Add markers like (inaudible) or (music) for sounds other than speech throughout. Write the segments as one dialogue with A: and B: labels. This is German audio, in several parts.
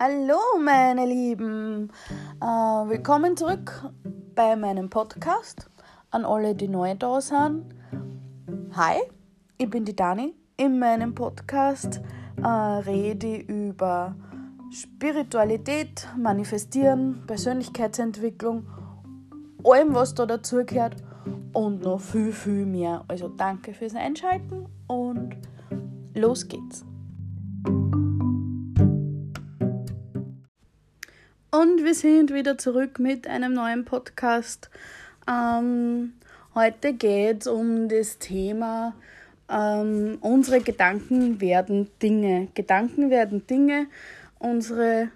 A: Hallo meine Lieben, äh, willkommen zurück bei meinem Podcast an alle, die neu da sind. Hi, ich bin die Dani. In meinem Podcast äh, rede ich über Spiritualität, Manifestieren, Persönlichkeitsentwicklung, allem was da dazugehört und noch viel, viel mehr. Also danke fürs Einschalten und los geht's. Und wir sind wieder zurück mit einem neuen Podcast. Ähm, heute geht es um das Thema, ähm, unsere Gedanken werden Dinge. Gedanken werden Dinge, unsere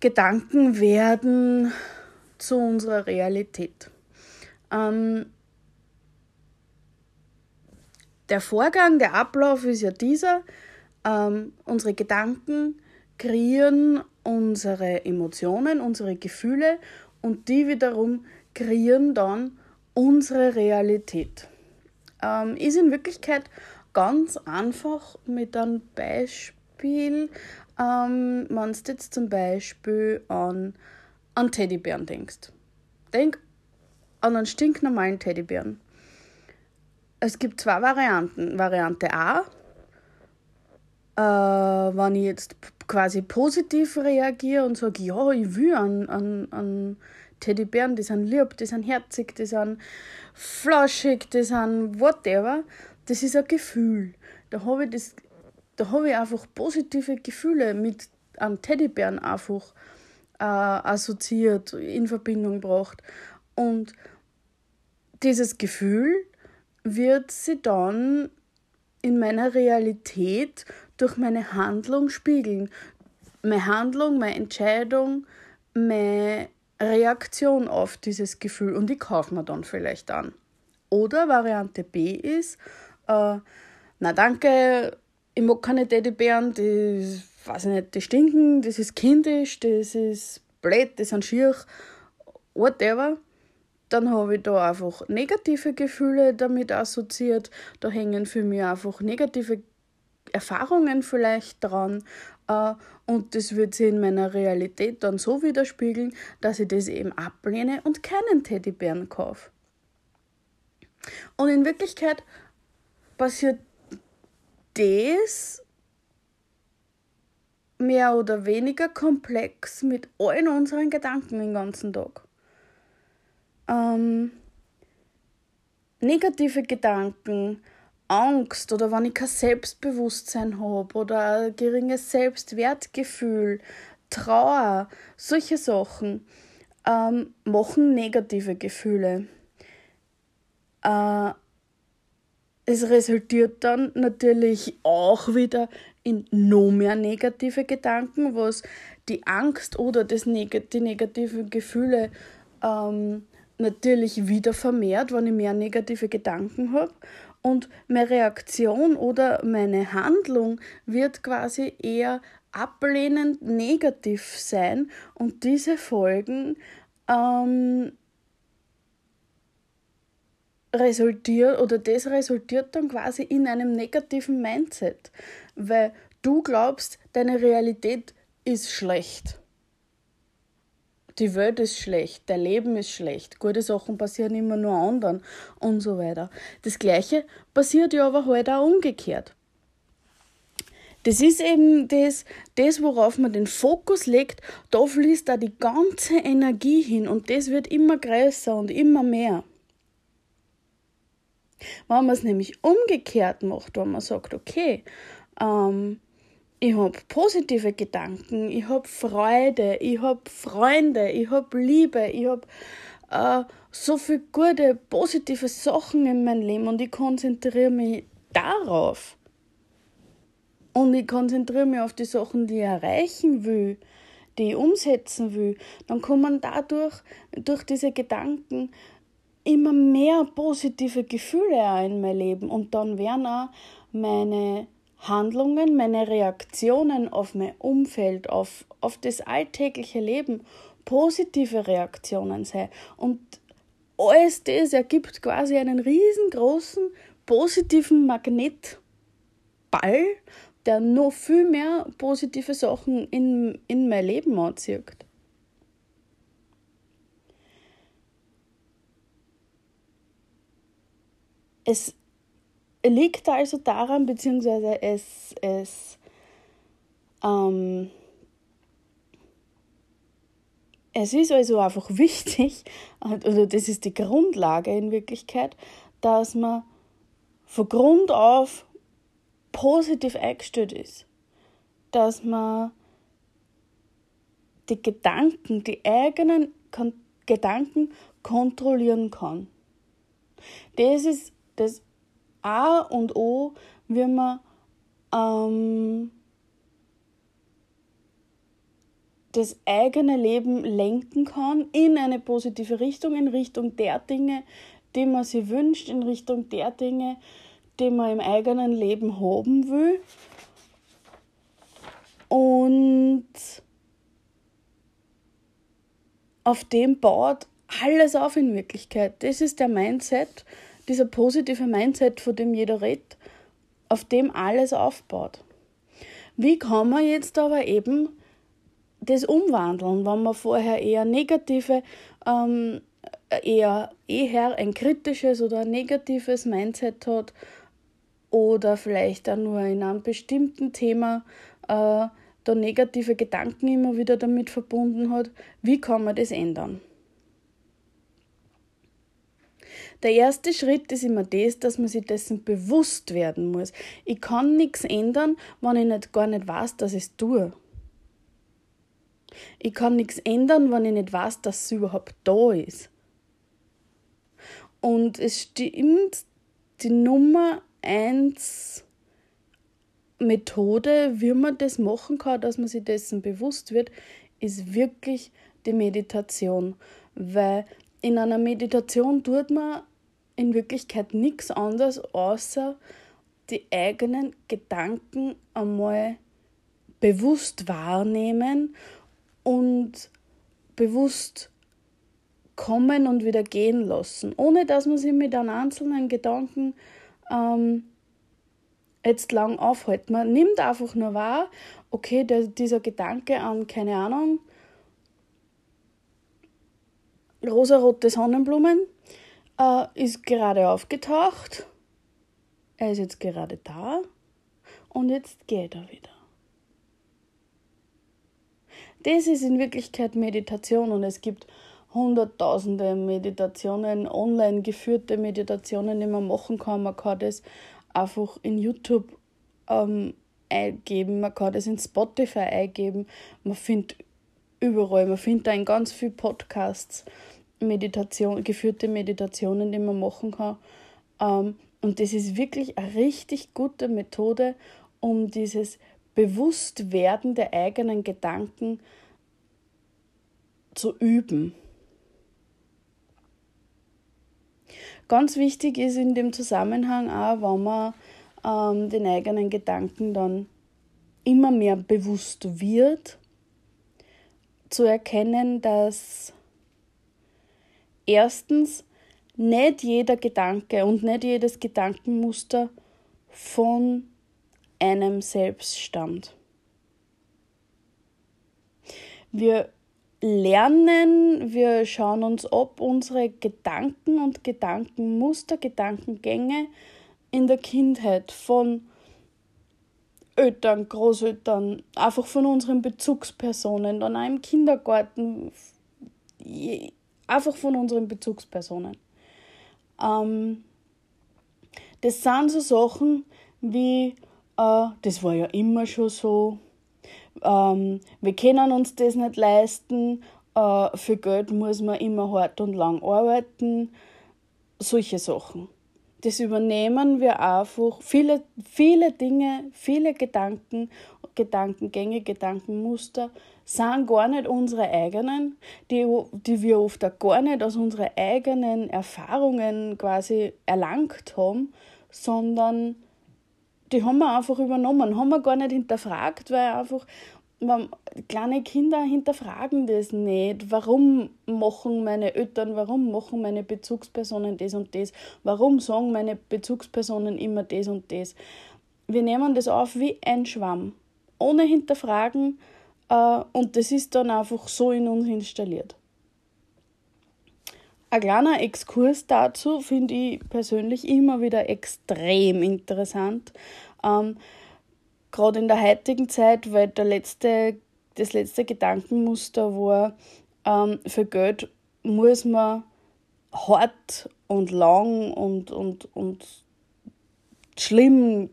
A: Gedanken werden zu unserer Realität. Ähm, der Vorgang, der Ablauf ist ja dieser. Ähm, unsere Gedanken kreieren unsere Emotionen, unsere Gefühle und die wiederum kreieren dann unsere Realität. Ähm, ist in Wirklichkeit ganz einfach mit einem Beispiel, ähm, wenn du jetzt zum Beispiel an, an Teddybären denkst. Denk an einen stinknormalen Teddybären. Es gibt zwei Varianten. Variante A, äh, wenn ich jetzt quasi positiv reagiere und sage, ja, ich will an, an, an Teddybären, die sind lieb, die sind herzig, die sind flauschig, die sind whatever, das ist ein Gefühl. Da habe ich, da hab ich einfach positive Gefühle mit einem Teddybären einfach äh, assoziiert, in Verbindung gebracht. Und dieses Gefühl wird sie dann in meiner Realität durch meine Handlung spiegeln. Meine Handlung, meine Entscheidung, meine Reaktion auf dieses Gefühl und die kaufe mir dann vielleicht an. Oder Variante B ist, äh, na danke, ich mag keine Teddybären, die, weiß ich nicht, die stinken, das ist kindisch, das ist blöd, das sind schier, whatever dann habe ich da einfach negative Gefühle damit assoziiert. Da hängen für mich einfach negative Erfahrungen vielleicht dran. Äh, und das wird sich in meiner Realität dann so widerspiegeln, dass ich das eben ablehne und keinen Teddybären kaufe. Und in Wirklichkeit passiert das mehr oder weniger komplex mit allen unseren Gedanken den ganzen Tag ähm, negative Gedanken, Angst oder wenn ich kein Selbstbewusstsein habe oder ein geringes Selbstwertgefühl, Trauer, solche Sachen ähm, machen negative Gefühle. Äh, es resultiert dann natürlich auch wieder in noch mehr negative Gedanken, was die Angst oder das Neg die negativen Gefühle ähm, natürlich wieder vermehrt, wenn ich mehr negative Gedanken habe. Und meine Reaktion oder meine Handlung wird quasi eher ablehnend negativ sein. Und diese Folgen ähm, resultiert oder das resultiert dann quasi in einem negativen Mindset, weil du glaubst, deine Realität ist schlecht die Welt ist schlecht, dein Leben ist schlecht, gute Sachen passieren immer nur anderen und so weiter. Das Gleiche passiert ja aber halt auch umgekehrt. Das ist eben das, das, worauf man den Fokus legt, da fließt da die ganze Energie hin und das wird immer größer und immer mehr. Wenn man es nämlich umgekehrt macht, wenn man sagt, okay, ähm, ich habe positive Gedanken, ich habe Freude, ich habe Freunde, ich habe Liebe, ich habe äh, so viele gute, positive Sachen in meinem Leben und ich konzentriere mich darauf. Und ich konzentriere mich auf die Sachen, die ich erreichen will, die ich umsetzen will. Dann kommen dadurch, durch diese Gedanken, immer mehr positive Gefühle in mein Leben und dann werden auch meine Handlungen, meine Reaktionen auf mein Umfeld, auf, auf das alltägliche Leben positive Reaktionen sein. Und alles das ergibt quasi einen riesengroßen positiven Magnetball, der noch viel mehr positive Sachen in, in mein Leben anzieht. Es liegt also daran, beziehungsweise es, es, ähm, es ist also einfach wichtig, oder das ist die Grundlage in Wirklichkeit, dass man von Grund auf positiv eingestellt ist. Dass man die Gedanken, die eigenen Gedanken kontrollieren kann. Das ist das A und O, wie man ähm, das eigene Leben lenken kann in eine positive Richtung, in Richtung der Dinge, die man sich wünscht, in Richtung der Dinge, die man im eigenen Leben haben will. Und auf dem baut alles auf in Wirklichkeit. Das ist der Mindset, dieser positive Mindset, von dem jeder redet, auf dem alles aufbaut. Wie kann man jetzt aber eben das umwandeln, wenn man vorher eher negative ähm, eher eher ein kritisches oder ein negatives Mindset hat oder vielleicht auch nur in einem bestimmten Thema äh, da negative Gedanken immer wieder damit verbunden hat, wie kann man das ändern? Der erste Schritt ist immer das, dass man sich dessen bewusst werden muss. Ich kann nichts ändern, wenn ich nicht, gar nicht weiß, dass ich es tue. Ich kann nichts ändern, wenn ich nicht weiß, dass es überhaupt da ist. Und es stimmt, die Nummer eins Methode, wie man das machen kann, dass man sich dessen bewusst wird, ist wirklich die Meditation. Weil in einer Meditation tut man in Wirklichkeit nichts anderes, außer die eigenen Gedanken einmal bewusst wahrnehmen und bewusst kommen und wieder gehen lassen, ohne dass man sich mit einem einzelnen Gedanken ähm, jetzt lang aufhält. Man nimmt einfach nur wahr, okay, der, dieser Gedanke an, keine Ahnung, rosarote Sonnenblumen äh, ist gerade aufgetaucht. Er ist jetzt gerade da und jetzt geht er wieder. Das ist in Wirklichkeit Meditation und es gibt hunderttausende Meditationen, online geführte Meditationen, die man machen kann. Man kann das einfach in YouTube ähm, eingeben, man kann das in Spotify eingeben, man findet überall, man findet da in ganz vielen Podcasts Meditation, geführte Meditationen, die man machen kann. Ähm, und das ist wirklich eine richtig gute Methode, um dieses Bewusstwerden der eigenen Gedanken zu üben. Ganz wichtig ist in dem Zusammenhang auch, wenn man ähm, den eigenen Gedanken dann immer mehr bewusst wird, zu erkennen, dass erstens nicht jeder Gedanke und nicht jedes Gedankenmuster von einem selbst stammt. Wir lernen, wir schauen uns ob unsere Gedanken und Gedankenmuster, Gedankengänge in der Kindheit von Eltern, Großeltern, einfach von unseren Bezugspersonen, dann auch im Kindergarten, einfach von unseren Bezugspersonen. Ähm, das sind so Sachen wie, äh, das war ja immer schon so, ähm, wir können uns das nicht leisten, äh, für Geld muss man immer hart und lang arbeiten, solche Sachen. Das übernehmen wir einfach. Viele, viele Dinge, viele Gedanken, Gedankengänge, Gedankenmuster sind gar nicht unsere eigenen, die, die wir oft auch gar nicht aus unseren eigenen Erfahrungen quasi erlangt haben, sondern die haben wir einfach übernommen, haben wir gar nicht hinterfragt, weil einfach kleine Kinder hinterfragen das nicht. Warum machen meine Eltern, warum machen meine Bezugspersonen das und das? Warum sagen meine Bezugspersonen immer das und das? wir nehmen das auf wie ein Schwamm, ohne hinterfragen, äh, und das ist dann einfach so in uns installiert. Ein kleiner Exkurs dazu finde ich persönlich immer wieder extrem interessant. Gerade in der heutigen Zeit, weil der letzte, das letzte Gedankenmuster war, ähm, für Geld muss man hart und lang und, und, und schlimm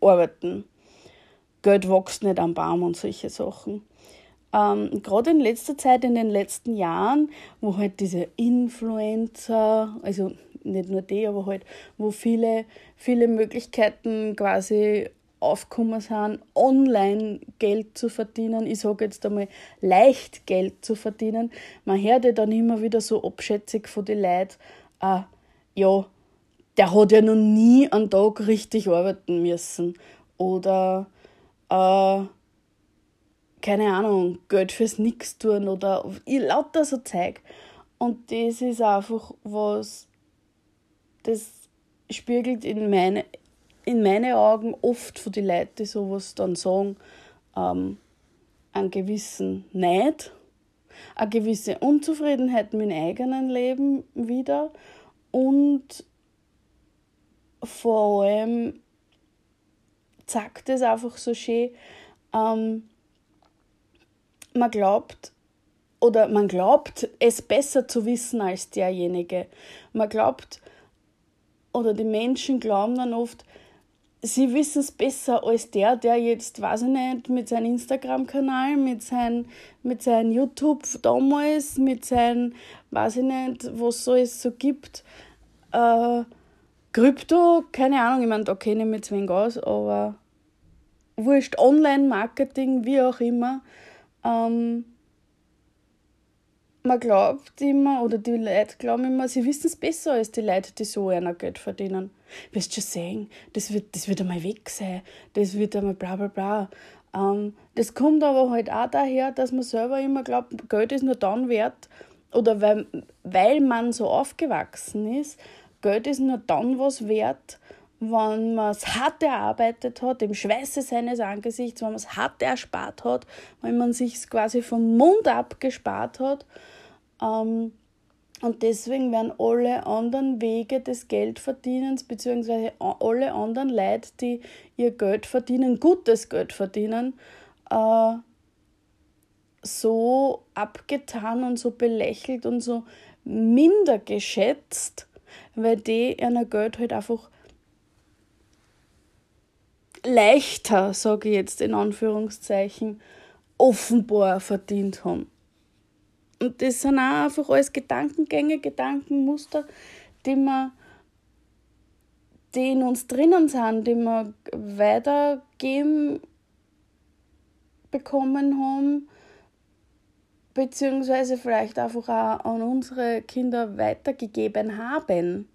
A: arbeiten. Geld wächst nicht am Baum und solche Sachen. Ähm, Gerade in letzter Zeit, in den letzten Jahren, wo halt diese Influencer, also nicht nur die, aber halt, wo viele, viele Möglichkeiten quasi aufgekommen sind, online Geld zu verdienen. Ich sage jetzt einmal, leicht Geld zu verdienen. Man hört ja dann immer wieder so abschätzig von den Leuten, äh, ja, der hat ja noch nie einen Tag richtig arbeiten müssen. Oder, äh, keine Ahnung, Geld fürs Nix tun oder ich lauter so Zeug. Und das ist einfach was, das spiegelt in meine, in meine Augen oft von den Leuten, die sowas dann sagen, ähm, einen gewissen Neid, eine gewisse Unzufriedenheit mit dem eigenen Leben wieder und vor allem sagt es einfach so schön, ähm, man glaubt oder man glaubt, es besser zu wissen als derjenige. Man glaubt, oder die Menschen glauben dann oft, sie wissen es besser als der, der jetzt, weiß ich nicht, mit seinem Instagram-Kanal, mit seinem mit sein YouTube damals, mit seinem, weiß ich nicht, was so es so gibt, äh, Krypto, keine Ahnung, ich meine, da kenne ich mich zu wenig aus, aber wurscht, Online-Marketing, wie auch immer, ähm, man glaubt immer, oder die Leute glauben immer, sie wissen es besser als die Leute, die so einer Geld verdienen. Wirst schon sehen, das wird, das wird einmal weg sein, das wird einmal bla bla bla. Ähm, das kommt aber halt auch daher, dass man selber immer glaubt, Geld ist nur dann wert, oder weil, weil man so aufgewachsen ist, Geld ist nur dann was wert, wenn man es hart erarbeitet hat, im Schweiße seines Angesichts, wenn man es hart erspart hat, wenn man sich quasi vom Mund abgespart hat. Ähm, und deswegen werden alle anderen Wege des Geldverdienens, beziehungsweise alle anderen Leute, die ihr Geld verdienen, gutes Geld verdienen, äh, so abgetan und so belächelt und so minder geschätzt, weil die ihr Geld halt einfach leichter, sage ich jetzt in Anführungszeichen, offenbar verdient haben. Und das sind auch einfach alles Gedankengänge, Gedankenmuster, die wir die in uns drinnen sind, die wir weitergeben bekommen haben, beziehungsweise vielleicht einfach auch an unsere Kinder weitergegeben haben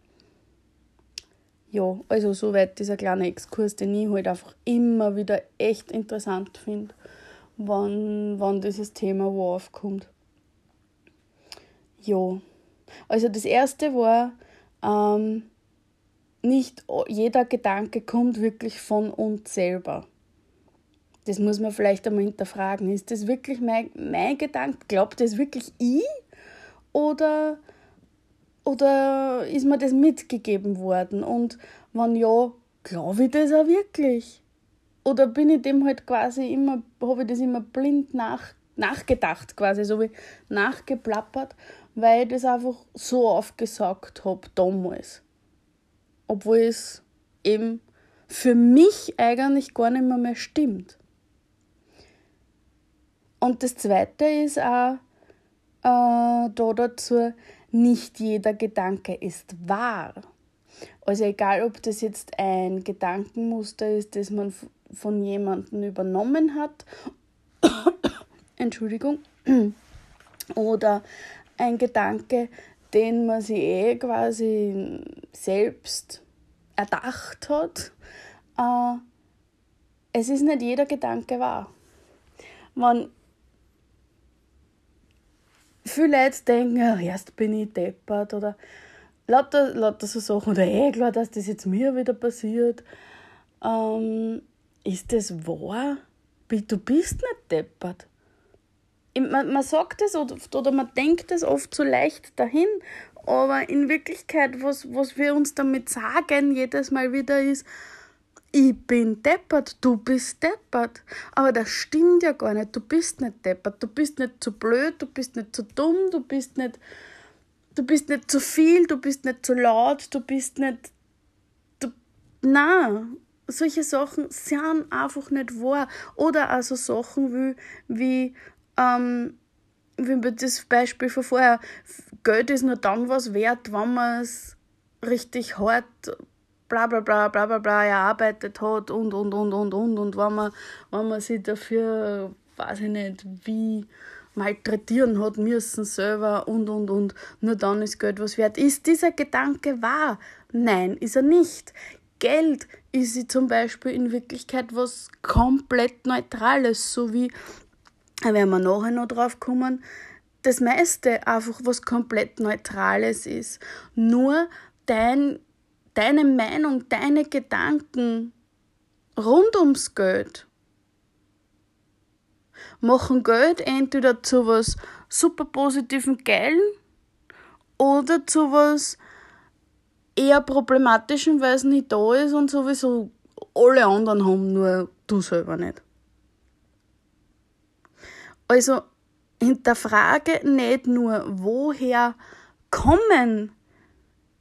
A: ja, also soweit dieser kleine Exkurs, den ich halt einfach immer wieder echt interessant finde, wann, wann dieses Thema wo aufkommt. Ja, also das erste war, ähm, nicht jeder Gedanke kommt wirklich von uns selber. Das muss man vielleicht einmal hinterfragen. Ist das wirklich mein, mein Gedanke? Glaubt das wirklich ich? Oder oder ist mir das mitgegeben worden? Und wenn ja, glaube ich das auch wirklich? Oder bin ich dem halt quasi immer, habe ich das immer blind nach, nachgedacht, quasi, so wie nachgeplappert, weil ich das einfach so aufgesagt habe damals. Obwohl es eben für mich eigentlich gar nicht mehr, mehr stimmt. Und das Zweite ist auch äh, da dazu, nicht jeder Gedanke ist wahr. Also egal, ob das jetzt ein Gedankenmuster ist, das man von jemandem übernommen hat, (coughs) Entschuldigung, (coughs) oder ein Gedanke, den man sich eh quasi selbst erdacht hat. Äh, es ist nicht jeder Gedanke wahr. Wenn viele Leute denken, ja, erst bin ich deppert oder lauter, lauter so Sachen oder eh klar, dass das jetzt mir wieder passiert. ähm, ist das wahr? Du bist nicht deppert. Man, man sagt es oder, oder man denkt es oft so leicht dahin, aber in Wirklichkeit, was, was wir uns damit sagen, jedes Mal wieder ist, ich bin deppert, du bist deppert. Aber das stimmt ja gar nicht. Du bist nicht deppert. Du bist nicht zu blöd, du bist nicht zu dumm, du bist nicht, du bist nicht zu viel, du bist nicht zu laut, du bist nicht. Du, nein, solche Sachen sind einfach nicht wahr. Oder also Sachen wie, wie, ähm, wie das Beispiel von vorher, Geld ist nur dann was wert, wenn man es richtig hart bla bla bla bla bla bla erarbeitet hat und und und und und und wenn man, wenn man sich dafür, weiß ich nicht, wie malträtieren hat müssen selber und und und nur dann ist Geld was wert. Ist dieser Gedanke wahr? Nein, ist er nicht. Geld ist zum Beispiel in Wirklichkeit was komplett Neutrales, so wie, da werden wir nachher noch drauf kommen, das meiste einfach was komplett Neutrales ist. Nur dein, deine Meinung, deine Gedanken rund ums Geld machen Geld entweder zu was super positiven Geilen oder zu was eher problematischen, weil es nicht da ist und sowieso alle anderen haben, nur du selber nicht. Also hinterfrage nicht nur, woher kommen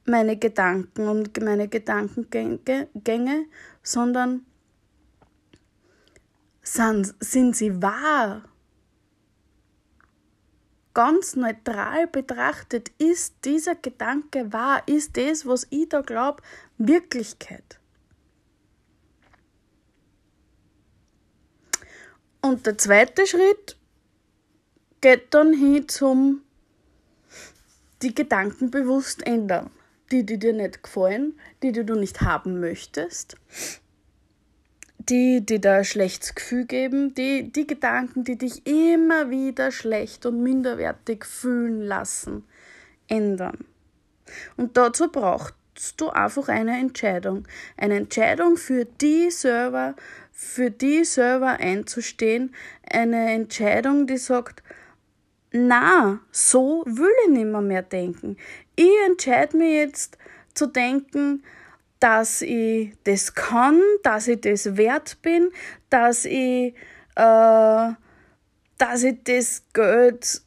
A: meine Gedanken und meine Gedankengänge, sondern sind, sind sie wahr? Ganz neutral betrachtet, ist dieser Gedanke wahr? Ist das, was ich da glaube, Wirklichkeit? Und der zweite Schritt geht dann hin zum die Gedanken bewusst ändern die, die dir nicht gefallen, die, die du nicht haben möchtest, die, die dir ein schlechtes Gefühl geben, die, die Gedanken, die dich immer wieder schlecht und minderwertig fühlen lassen, ändern. Und dazu brauchst du einfach eine Entscheidung. Eine Entscheidung für die Server, für die Server einzustehen. Eine Entscheidung, die sagt, na, so will ich nicht mehr, mehr denken. Ich entscheide mich jetzt zu denken, dass ich das kann, dass ich das wert bin, dass ich, äh, dass ich das Geld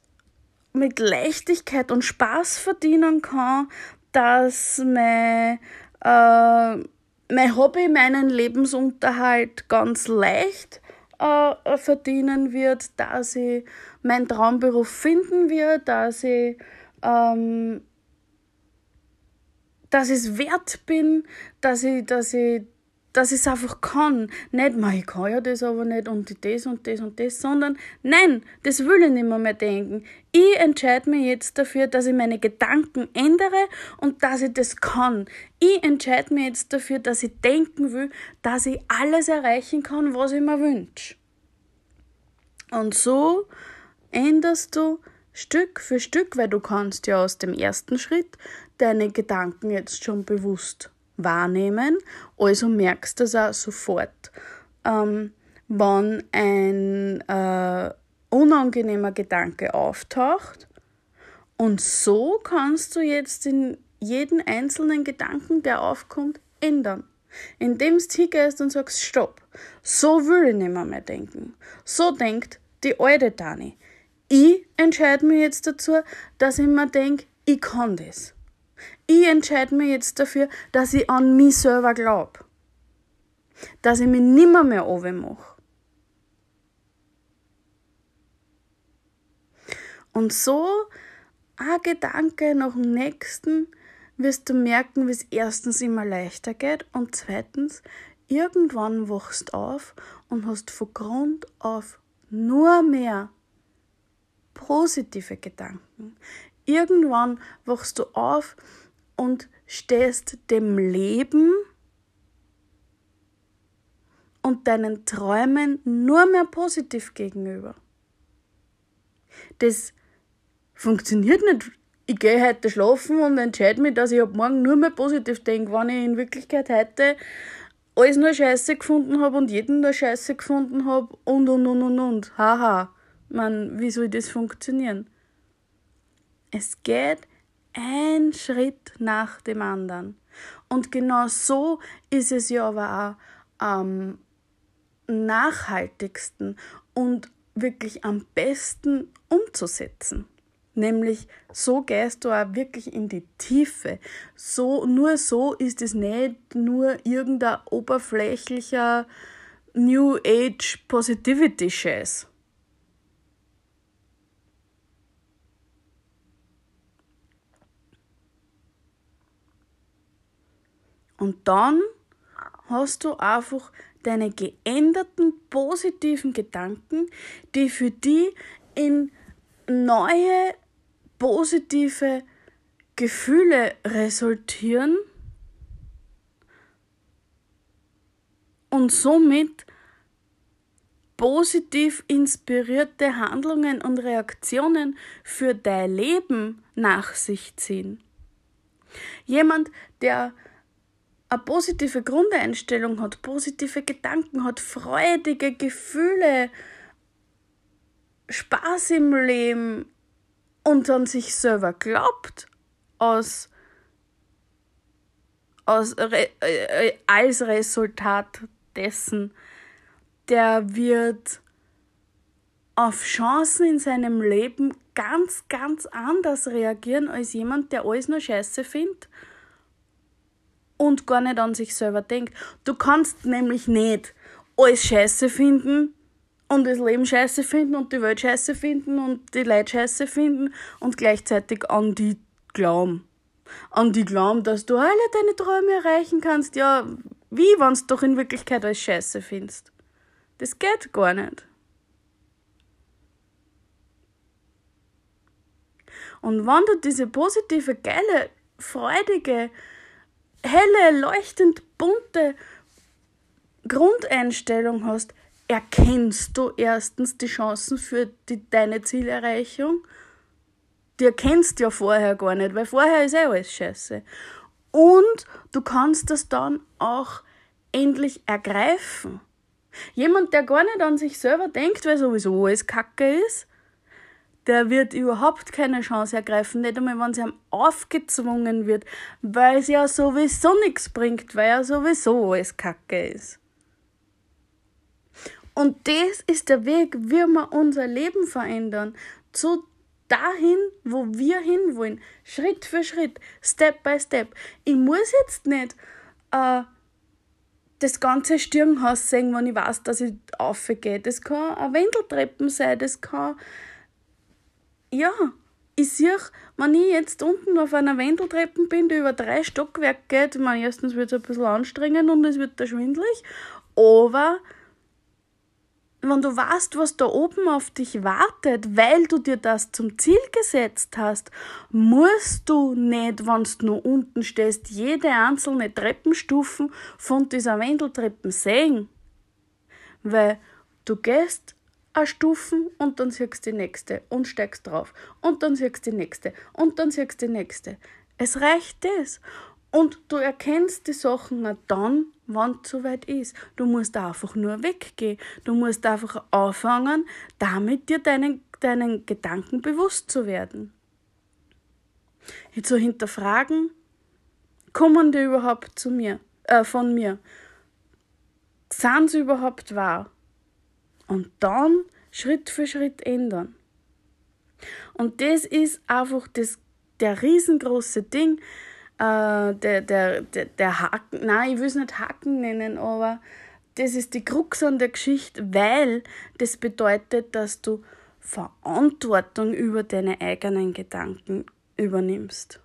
A: mit Leichtigkeit und Spaß verdienen kann, dass mein, äh, mein Hobby meinen Lebensunterhalt ganz leicht äh, verdienen wird, dass ich meinen Traumberuf finden wird, dass ich ähm, dass ich es wert bin, dass ich, dass ich, dass ich es einfach kann. Nicht, ich kann ja das aber nicht und das und das und das, sondern nein, das will ich nicht mehr, mehr denken. Ich entscheide mich jetzt dafür, dass ich meine Gedanken ändere und dass ich das kann. Ich entscheide mich jetzt dafür, dass ich denken will, dass ich alles erreichen kann, was ich mir wünsche. Und so änderst du Stück für Stück, weil du kannst ja aus dem ersten Schritt deine Gedanken jetzt schon bewusst wahrnehmen, also merkst du das auch sofort. Ähm, wenn ein äh, unangenehmer Gedanke auftaucht und so kannst du jetzt in jeden einzelnen Gedanken, der aufkommt, ändern. Indem du hingehst und sagst, stopp, so will ich nicht mehr, mehr denken. So denkt die alte Dani. Ich entscheide mich jetzt dazu, dass ich mir denke, ich kann das. Ich entscheide mich jetzt dafür, dass ich an mich selber glaube. Dass ich mich nimmer mehr mache. Und so ein Gedanke nach dem nächsten wirst du merken, wie es erstens immer leichter geht und zweitens, irgendwann wachst auf und hast von Grund auf nur mehr positive Gedanken. Irgendwann wachst du auf und stehst dem Leben und deinen Träumen nur mehr positiv gegenüber. Das funktioniert nicht. Ich gehe heute schlafen und entscheide mich, dass ich ab morgen nur mehr positiv denke, wenn ich in Wirklichkeit heute alles nur scheiße gefunden habe und jeden nur scheiße gefunden habe und und und und und. Haha. Man, wie soll das funktionieren? Es geht ein Schritt nach dem anderen. Und genau so ist es ja aber auch am nachhaltigsten und wirklich am besten umzusetzen. Nämlich so gehst du auch wirklich in die Tiefe. So, nur so ist es nicht nur irgendein oberflächlicher New Age Positivity Scheiß. Und dann hast du einfach deine geänderten positiven Gedanken, die für die in neue positive Gefühle resultieren und somit positiv inspirierte Handlungen und Reaktionen für dein Leben nach sich ziehen. Jemand, der eine positive Grundeinstellung hat, positive Gedanken hat, freudige Gefühle, Spaß im Leben und an sich selber glaubt, aus, aus äh, äh, als Resultat dessen, der wird auf Chancen in seinem Leben ganz, ganz anders reagieren als jemand, der alles nur scheiße findet und gar nicht an sich selber denkt. Du kannst nämlich nicht alles scheiße finden und das Leben scheiße finden und die Welt scheiße finden und die Leute scheiße finden und gleichzeitig an die glauben. An die glauben, dass du alle deine Träume erreichen kannst. Ja, wie, wenn du doch in Wirklichkeit alles scheiße findest? Das geht gar nicht. Und wenn du diese positive, geile, freudige, helle, leuchtend bunte Grundeinstellung hast, erkennst du erstens die Chancen für die, deine Zielerreichung. Die erkennst du ja vorher gar nicht, weil vorher ist eh alles scheiße. Und du kannst das dann auch endlich ergreifen. Jemand, der gar nicht an sich selber denkt, weil sowieso alles Kacke ist, der wird überhaupt keine Chance ergreifen, nicht einmal, wenn es ihm aufgezwungen wird, weil es ja sowieso nichts bringt, weil ja sowieso alles Kacke ist. Und das ist der Weg, wie wir unser Leben verändern, zu dahin, wo wir hinwollen, Schritt für Schritt, Step by Step. Ich muss jetzt nicht äh, das ganze Stirnhaus sehen, wenn ich weiß, dass ich aufgehe. Das kann eine Wendeltreppen sein, das kann ja, ich sehe, wenn ich jetzt unten auf einer Wendeltreppe bin, die über drei Stockwerke geht, ich meine, erstens wird es ein bisschen anstrengend und es wird da schwindelig, aber wenn du weißt, was da oben auf dich wartet, weil du dir das zum Ziel gesetzt hast, musst du nicht, wenn du nur unten stehst, jede einzelne Treppenstufen von dieser Wendeltreppe sehen. Weil du gehst eine Stufen und dann siehst du die nächste und steigst drauf und dann siehst du die nächste und dann siehst du die nächste. Es reicht das. Und du erkennst die Sachen nur dann, wann es soweit ist. Du musst einfach nur weggehen. Du musst einfach anfangen, damit dir deinen, deinen Gedanken bewusst zu werden. Zu hinterfragen, kommen die überhaupt zu mir, äh, von mir? Sind sie überhaupt wahr? Und dann Schritt für Schritt ändern. Und das ist einfach das, der riesengroße Ding, äh, der, der, der, der Haken, nein, ich will es nicht Haken nennen, aber das ist die Krux an der Geschichte, weil das bedeutet, dass du Verantwortung über deine eigenen Gedanken übernimmst.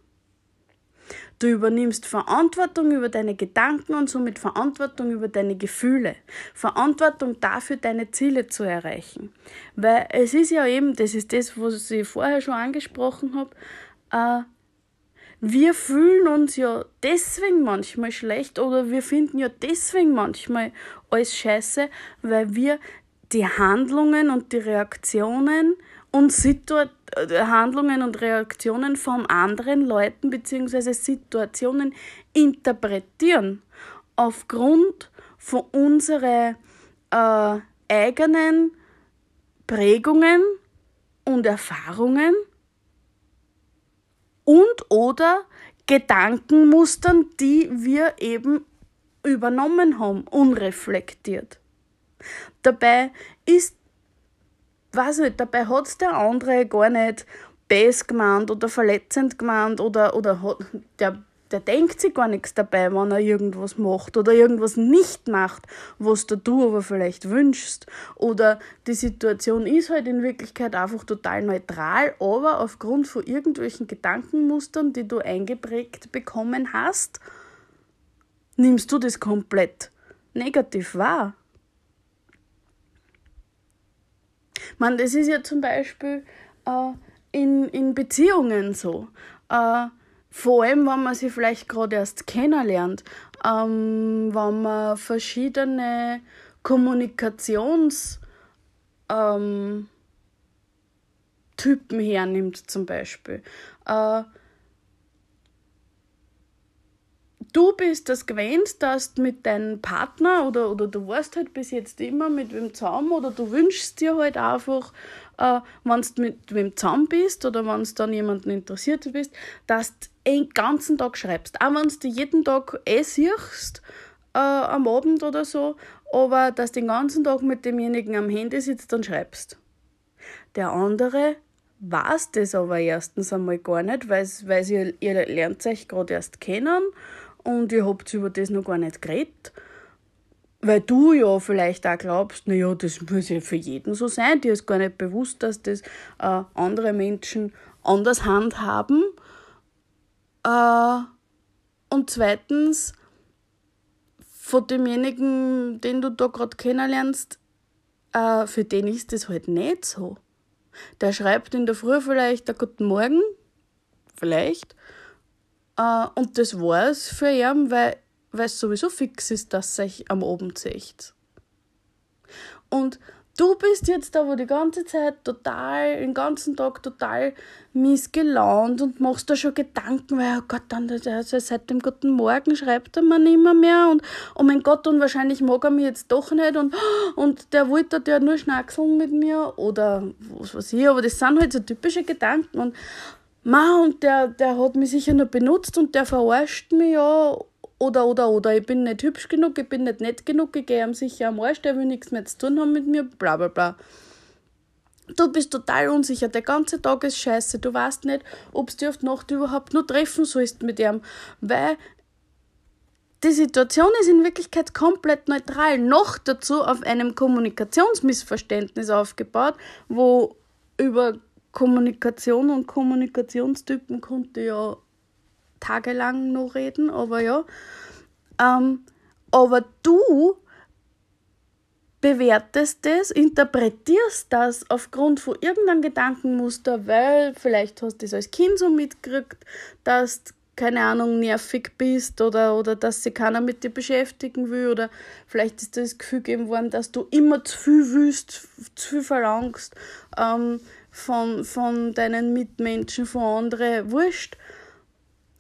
A: Du übernimmst Verantwortung über deine Gedanken und somit Verantwortung über deine Gefühle. Verantwortung dafür, deine Ziele zu erreichen. Weil es ist ja eben, das ist das, was ich vorher schon angesprochen habe, äh, wir fühlen uns ja deswegen manchmal schlecht oder wir finden ja deswegen manchmal alles scheiße, weil wir die Handlungen und die Reaktionen und äh, Handlungen und Reaktionen von anderen Leuten bzw. Situationen interpretieren aufgrund von unseren äh, eigenen Prägungen und Erfahrungen und oder Gedankenmustern, die wir eben übernommen haben, unreflektiert. Dabei ist, weiß nicht, dabei hat der andere gar nicht bes gemeint oder verletzend gemeint oder, oder hat, der der denkt sich gar nichts dabei, wenn er irgendwas macht oder irgendwas nicht macht, was du aber vielleicht wünschst. Oder die Situation ist halt in Wirklichkeit einfach total neutral, aber aufgrund von irgendwelchen Gedankenmustern, die du eingeprägt bekommen hast, nimmst du das komplett negativ wahr. Man, das ist ja zum Beispiel äh, in, in Beziehungen so. Äh, vor allem, wenn man sie vielleicht gerade erst kennenlernt, ähm, wenn man verschiedene Kommunikationstypen ähm, hernimmt, zum Beispiel. Äh, du bist das gewöhnt, dass du mit deinem Partner oder, oder du warst halt bis jetzt immer mit wem zusammen oder du wünschst dir halt einfach, äh, wenn du mit wem zusammen bist oder wenn du dann jemanden interessiert bist, dass du den ganzen Tag schreibst. Auch wenn du jeden Tag eh siehst, äh, am Abend oder so, aber dass du den ganzen Tag mit demjenigen am Handy sitzt und schreibst. Der andere weiß das aber erstens einmal gar nicht, weil, ihr, ihr lernt euch gerade erst kennen und ihr habt über das noch gar nicht geredet. Weil du ja vielleicht auch glaubst, naja, das muss ja für jeden so sein. Dir ist gar nicht bewusst, dass das äh, andere Menschen anders handhaben äh, und zweitens, von demjenigen, den du da gerade kennenlernst, äh, für den ist das halt nicht so. Der schreibt in der Früh vielleicht einen guten Morgen, vielleicht, äh, und das war's für ihn, weil es sowieso fix ist, dass sich am Abend seht. Und Du bist jetzt aber die ganze Zeit total, den ganzen Tag total missgelaunt und machst da schon Gedanken, weil, oh Gott, dann, also seit dem guten Morgen schreibt er mir nicht mehr, mehr und, oh mein Gott, und wahrscheinlich mag er mich jetzt doch nicht und, und der wollte ja nur schnackseln mit mir oder was weiß ich, aber das sind halt so typische Gedanken und, ma, und der, der hat mich sicher nur benutzt und der verarscht mich ja oder, oder, oder, ich bin nicht hübsch genug, ich bin nicht nett genug, ich gehe ihm sicher am Arsch, der will nichts mehr zu tun haben mit mir, bla bla bla. Du bist total unsicher, der ganze Tag ist scheiße, du weißt nicht, ob du auf die Nacht überhaupt nur treffen sollst mit ihm, weil die Situation ist in Wirklichkeit komplett neutral, noch dazu auf einem Kommunikationsmissverständnis aufgebaut, wo über Kommunikation und Kommunikationstypen konnte ja tagelang noch reden, aber ja. Ähm, aber du bewertest das, interpretierst das aufgrund von irgendeinem Gedankenmuster, weil vielleicht hast du das als Kind so mitgekriegt, dass du, keine Ahnung, nervig bist oder, oder dass sich keiner mit dir beschäftigen will oder vielleicht ist das Gefühl gegeben worden, dass du immer zu viel willst, zu viel verlangst ähm, von, von deinen Mitmenschen, von anderen, wurscht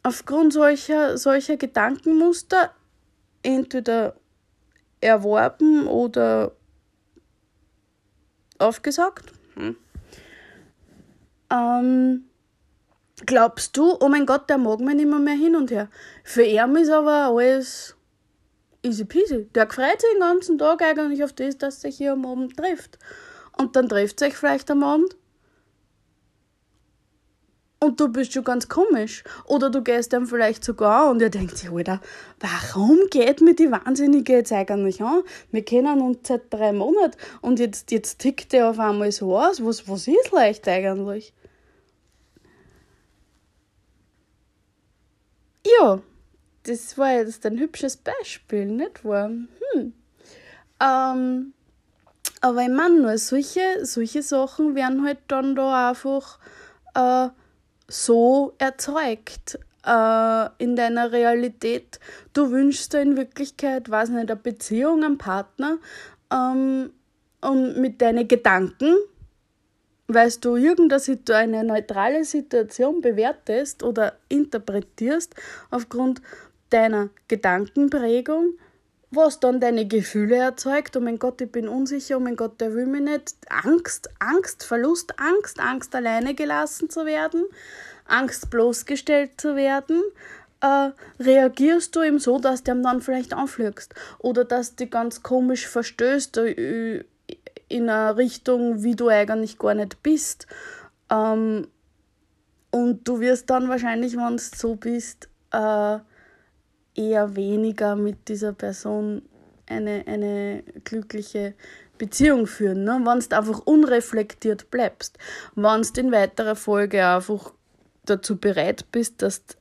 A: aufgrund solcher, solcher Gedankenmuster entweder erworben oder aufgesagt. Hm. Ähm, glaubst du, oh mein Gott, der mag mich nicht mehr, hin und her. Für ihn ist aber alles easy peasy. Der freut sich den ganzen Tag eigentlich auf das, dass sich hier am Abend trifft. Und dann trifft sich vielleicht am Abend und du bist schon ganz komisch. Oder du gehst dann vielleicht sogar und ihr denkt sich, Alter, warum geht mir die Wahnsinnige jetzt eigentlich an? Wir kennen uns seit drei Monaten und jetzt, jetzt tickt der auf einmal so aus. Was, was ist leicht eigentlich? Ja, das war jetzt ein hübsches Beispiel, nicht wahr? Hm. Ähm, aber ich meine nur, solche, solche Sachen werden halt dann da einfach äh, so erzeugt äh, in deiner Realität. Du wünschst dir in Wirklichkeit, weiß nicht, eine Beziehung, einen Partner ähm, und mit deinen Gedanken, weil du irgendeine neutrale Situation bewertest oder interpretierst aufgrund deiner Gedankenprägung, was dann deine Gefühle erzeugt. Oh mein Gott, ich bin unsicher, oh mein Gott, der will mich nicht. Angst, Angst, Verlust, Angst, Angst, alleine gelassen zu werden, Angst, bloßgestellt zu werden. Äh, reagierst du ihm so, dass du ihm dann vielleicht anflügst oder dass du ganz komisch verstößt äh, in eine Richtung, wie du eigentlich gar nicht bist. Ähm, und du wirst dann wahrscheinlich, wenn du so bist, äh, eher weniger mit dieser Person eine, eine glückliche Beziehung führen. Ne? Wenn du einfach unreflektiert bleibst, wenn du in weiterer Folge einfach dazu bereit bist, dass du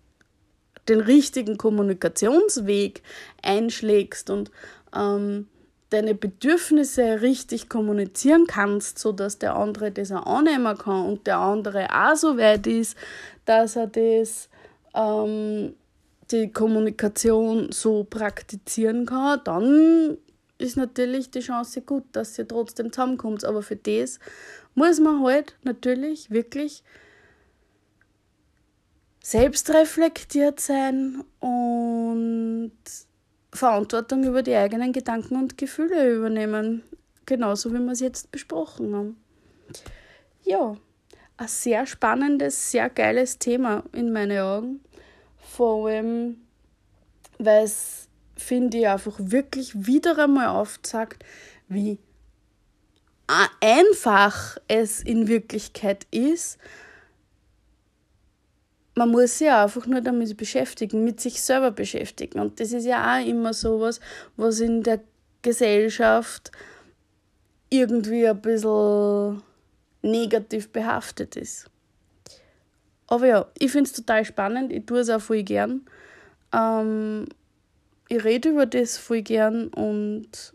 A: den richtigen Kommunikationsweg einschlägst und ähm, deine Bedürfnisse richtig kommunizieren kannst, sodass der andere das auch annehmen kann und der andere auch so weit ist, dass er das ähm, die Kommunikation so praktizieren kann, dann ist natürlich die Chance gut, dass ihr trotzdem zusammenkommt. Aber für das muss man halt natürlich wirklich selbstreflektiert sein und Verantwortung über die eigenen Gedanken und Gefühle übernehmen. Genauso wie wir es jetzt besprochen haben. Ja, ein sehr spannendes, sehr geiles Thema in meinen Augen. Vor allem, weil es, finde ich, einfach wirklich wieder einmal aufzeigt, wie einfach es in Wirklichkeit ist. Man muss sich einfach nur damit beschäftigen, mit sich selber beschäftigen. Und das ist ja auch immer sowas, was in der Gesellschaft irgendwie ein bisschen negativ behaftet ist. Aber ja, ich finde es total spannend. Ich tue es auch voll gern. Ähm, ich rede über das voll gern und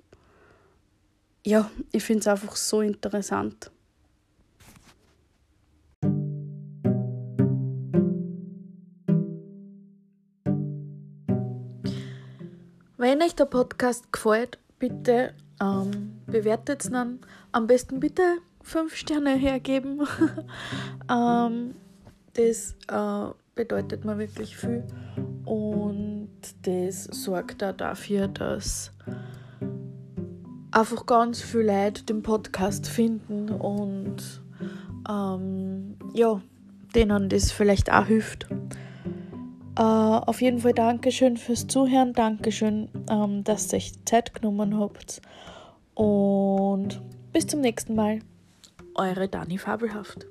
A: ja, ich finde es einfach so interessant. Wenn euch der Podcast gefällt, bitte ähm, bewertet es dann. Am besten bitte fünf Sterne hergeben. (laughs) ähm, das äh, bedeutet mir wirklich viel und das sorgt auch dafür, dass einfach ganz viele Leute den Podcast finden und ähm, ja, denen das vielleicht auch hilft. Äh, auf jeden Fall Dankeschön fürs Zuhören, Dankeschön, ähm, dass ihr Zeit genommen habt und bis zum nächsten Mal. Eure Dani Fabelhaft.